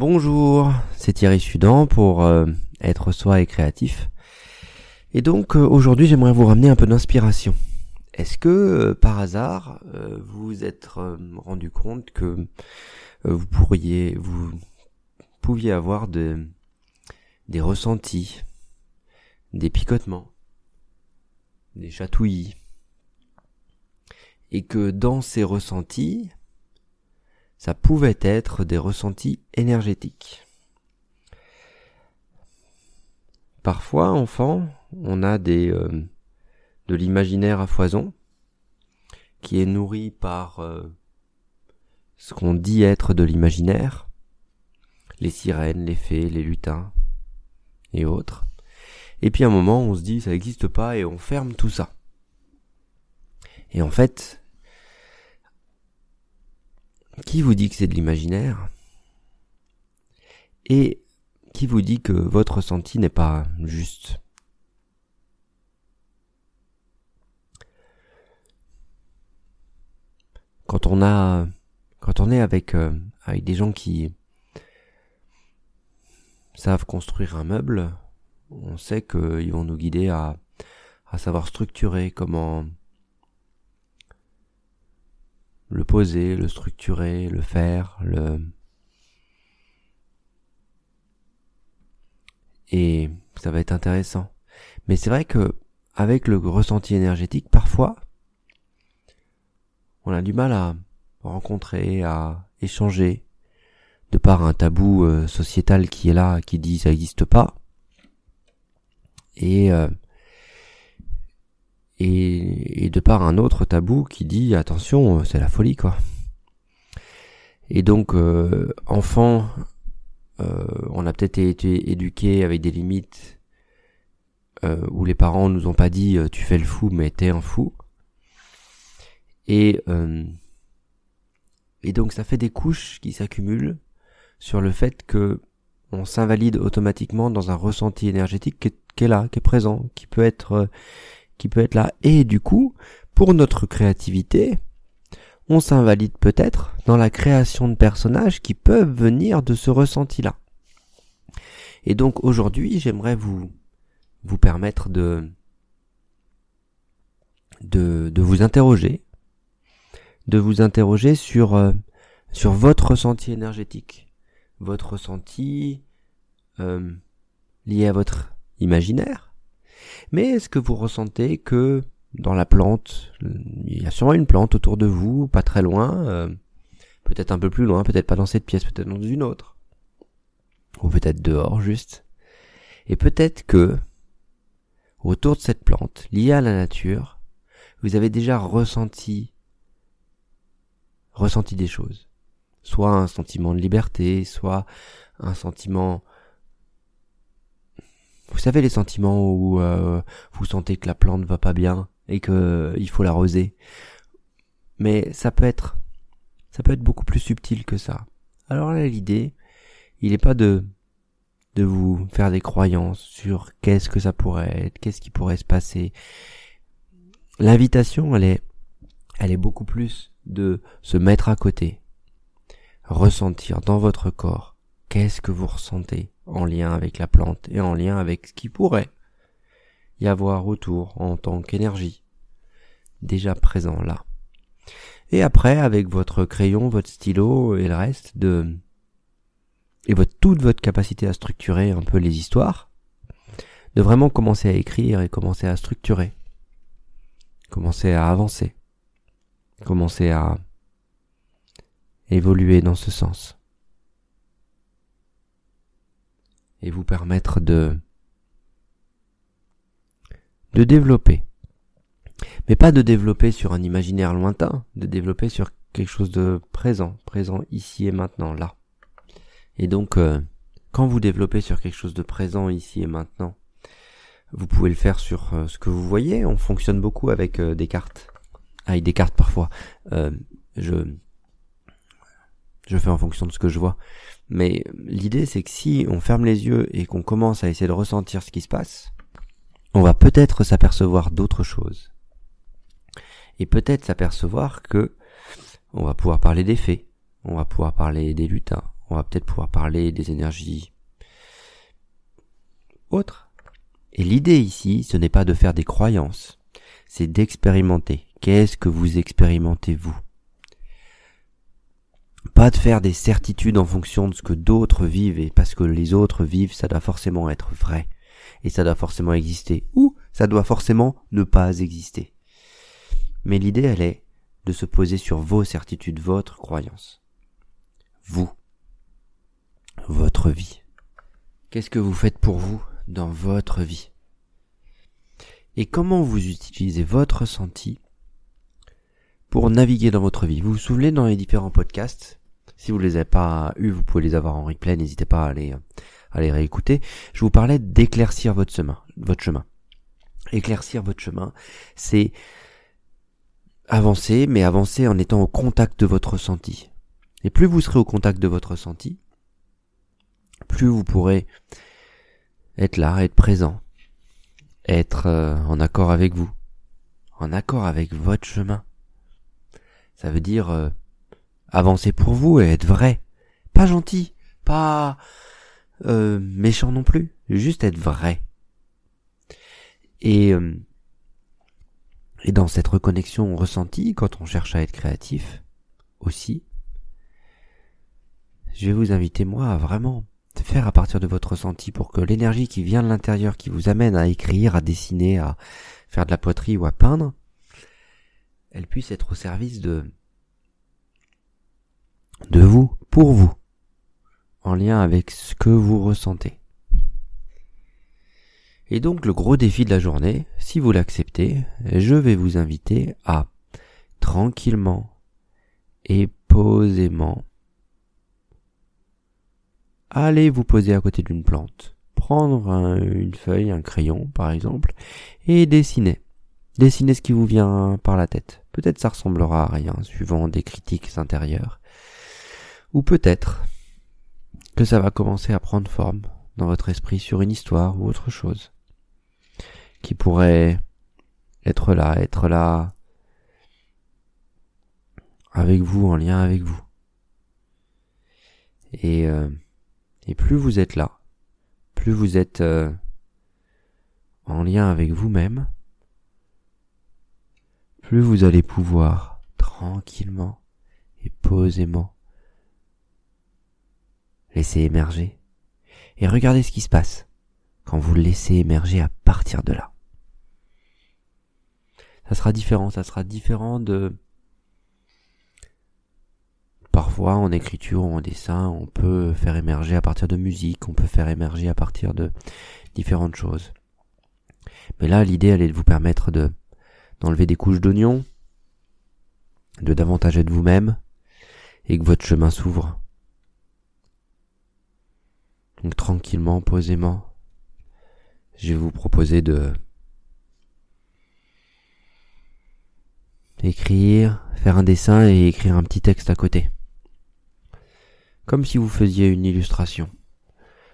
Bonjour, c'est Thierry Sudan pour euh, être soi et créatif. Et donc euh, aujourd'hui j'aimerais vous ramener un peu d'inspiration. Est-ce que euh, par hasard vous vous êtes rendu compte que vous pourriez, vous pouviez avoir de, des ressentis, des picotements, des chatouillis, et que dans ces ressentis, ça pouvait être des ressentis énergétiques. Parfois, enfant, on a des euh, de l'imaginaire à foison qui est nourri par euh, ce qu'on dit être de l'imaginaire, les sirènes, les fées, les lutins et autres. Et puis à un moment, on se dit ça n'existe pas et on ferme tout ça. Et en fait, qui vous dit que c'est de l'imaginaire Et qui vous dit que votre ressenti n'est pas juste Quand on a, quand on est avec euh, avec des gens qui savent construire un meuble, on sait qu'ils vont nous guider à à savoir structurer comment le poser, le structurer, le faire, le... Et ça va être intéressant. Mais c'est vrai que avec le ressenti énergétique, parfois, on a du mal à rencontrer, à échanger, de par un tabou euh, sociétal qui est là, qui dit ça n'existe pas. Et euh, et, de par un autre tabou qui dit attention, c'est la folie quoi. Et donc euh, enfant, euh, on a peut-être été éduqué avec des limites euh, où les parents nous ont pas dit tu fais le fou mais t'es un fou. Et et donc ça fait des couches qui s'accumulent sur le fait que on s'invalide automatiquement dans un ressenti énergétique qui est, qui est, là, qui est présent, qui peut être qui peut être là. Et du coup, pour notre créativité, on s'invalide peut-être dans la création de personnages qui peuvent venir de ce ressenti-là. Et donc aujourd'hui, j'aimerais vous vous permettre de, de vous interroger, de vous interroger sur euh, sur votre ressenti énergétique, votre ressenti euh, lié à votre imaginaire, mais est-ce que vous ressentez que dans la plante, il y a sûrement une plante autour de vous, pas très loin, euh, peut-être un peu plus loin, peut-être pas dans cette pièce, peut-être dans une autre, ou peut-être dehors juste? Et peut-être que autour de cette plante, liée à la nature, vous avez déjà ressenti ressenti des choses. Soit un sentiment de liberté, soit un sentiment vous savez les sentiments où euh, vous sentez que la plante va pas bien et que euh, il faut l'arroser. Mais ça peut être ça peut être beaucoup plus subtil que ça. Alors là l'idée, il n'est pas de de vous faire des croyances sur qu'est-ce que ça pourrait être, qu'est-ce qui pourrait se passer. L'invitation, elle est elle est beaucoup plus de se mettre à côté, ressentir dans votre corps qu'est-ce que vous ressentez en lien avec la plante et en lien avec ce qui pourrait y avoir autour en tant qu'énergie déjà présent là. Et après, avec votre crayon, votre stylo et le reste de, et votre, toute votre capacité à structurer un peu les histoires, de vraiment commencer à écrire et commencer à structurer, commencer à avancer, commencer à évoluer dans ce sens. Et vous permettre de de développer. Mais pas de développer sur un imaginaire lointain, de développer sur quelque chose de présent, présent ici et maintenant, là. Et donc, euh, quand vous développez sur quelque chose de présent ici et maintenant, vous pouvez le faire sur euh, ce que vous voyez. On fonctionne beaucoup avec euh, des cartes, avec des cartes parfois. je je fais en fonction de ce que je vois. Mais l'idée, c'est que si on ferme les yeux et qu'on commence à essayer de ressentir ce qui se passe, on va peut-être s'apercevoir d'autres choses. Et peut-être s'apercevoir que on va pouvoir parler des fées, on va pouvoir parler des lutins, on va peut-être pouvoir parler des énergies autres. Et l'idée ici, ce n'est pas de faire des croyances, c'est d'expérimenter. Qu'est-ce que vous expérimentez vous? Pas de faire des certitudes en fonction de ce que d'autres vivent et parce que les autres vivent, ça doit forcément être vrai et ça doit forcément exister ou ça doit forcément ne pas exister. Mais l'idée, elle est de se poser sur vos certitudes, votre croyance. Vous. Votre vie. Qu'est-ce que vous faites pour vous dans votre vie? Et comment vous utilisez votre ressenti pour naviguer dans votre vie? Vous vous souvenez dans les différents podcasts Si vous ne les avez pas eus, vous pouvez les avoir en replay, n'hésitez pas à les, à les réécouter. Je vous parlais d'éclaircir votre chemin, votre chemin. Éclaircir votre chemin, c'est avancer, mais avancer en étant au contact de votre ressenti. Et plus vous serez au contact de votre ressenti, plus vous pourrez être là, être présent, être euh, en accord avec vous, en accord avec votre chemin. Ça veut dire euh, avancer pour vous et être vrai, pas gentil, pas euh, méchant non plus, juste être vrai. Et et dans cette reconnexion ressentie, quand on cherche à être créatif aussi, je vais vous inviter moi à vraiment faire à partir de votre ressenti pour que l'énergie qui vient de l'intérieur, qui vous amène à écrire, à dessiner, à faire de la poterie ou à peindre, elle puisse être au service de de vous, pour vous, en lien avec ce que vous ressentez. Et donc le gros défi de la journée, si vous l'acceptez, je vais vous inviter à tranquillement et posément aller vous poser à côté d'une plante, prendre une feuille, un crayon par exemple, et dessiner. Dessiner ce qui vous vient par la tête. Peut-être ça ressemblera à rien, suivant des critiques intérieures. Ou peut-être que ça va commencer à prendre forme dans votre esprit sur une histoire ou autre chose qui pourrait être là, être là avec vous, en lien avec vous. Et, euh, et plus vous êtes là, plus vous êtes euh, en lien avec vous-même, plus vous allez pouvoir tranquillement et posément laisser émerger et regarder ce qui se passe quand vous le laissez émerger à partir de là. Ça sera différent, ça sera différent de... Parfois en écriture ou en dessin, on peut faire émerger à partir de musique, on peut faire émerger à partir de différentes choses. Mais là, l'idée, elle est de vous permettre de d'enlever des couches d'oignon, de davantage être vous-même, et que votre chemin s'ouvre. Donc tranquillement, posément, je vais vous proposer de écrire, faire un dessin et écrire un petit texte à côté. Comme si vous faisiez une illustration.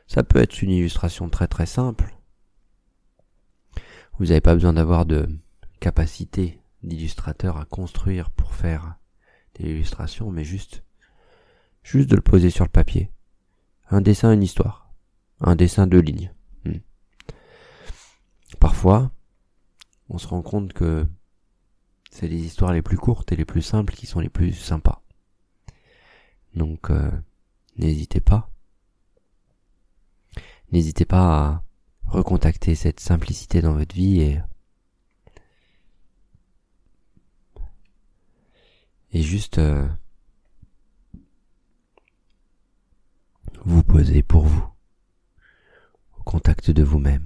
Ça peut être une illustration très très simple. Vous n'avez pas besoin d'avoir de capacité d'illustrateur à construire pour faire des illustrations, mais juste, juste de le poser sur le papier. Un dessin, une histoire. Un dessin de lignes. Parfois, on se rend compte que c'est les histoires les plus courtes et les plus simples qui sont les plus sympas. Donc, euh, n'hésitez pas. N'hésitez pas à recontacter cette simplicité dans votre vie et et juste euh, vous poser pour vous au contact de vous-même.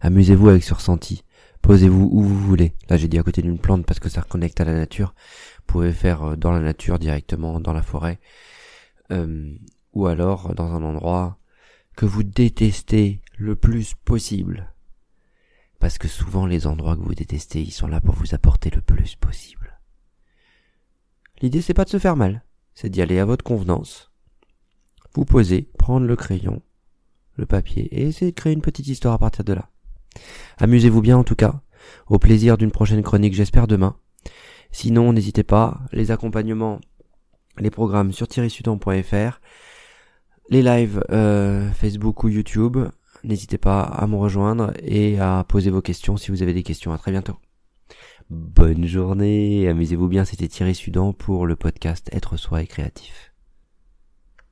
Amusez-vous avec ce ressenti. Posez-vous où vous voulez. Là, j'ai dit à côté d'une plante parce que ça reconnecte à la nature. Vous pouvez faire euh, dans la nature directement, dans la forêt. Euh, ou alors dans un endroit que vous détestez le plus possible. Parce que souvent les endroits que vous détestez, ils sont là pour vous apporter le plus possible. L'idée c'est pas de se faire mal, c'est d'y aller à votre convenance. Vous posez, prendre le crayon, le papier et essayer de créer une petite histoire à partir de là. Amusez-vous bien en tout cas. Au plaisir d'une prochaine chronique, j'espère demain. Sinon, n'hésitez pas, les accompagnements les programmes sur thierrysudan.fr, les lives euh, Facebook ou YouTube. N'hésitez pas à me rejoindre et à poser vos questions si vous avez des questions. À très bientôt. Bonne journée, amusez-vous bien, c'était Thierry pour le podcast Être soi et créatif.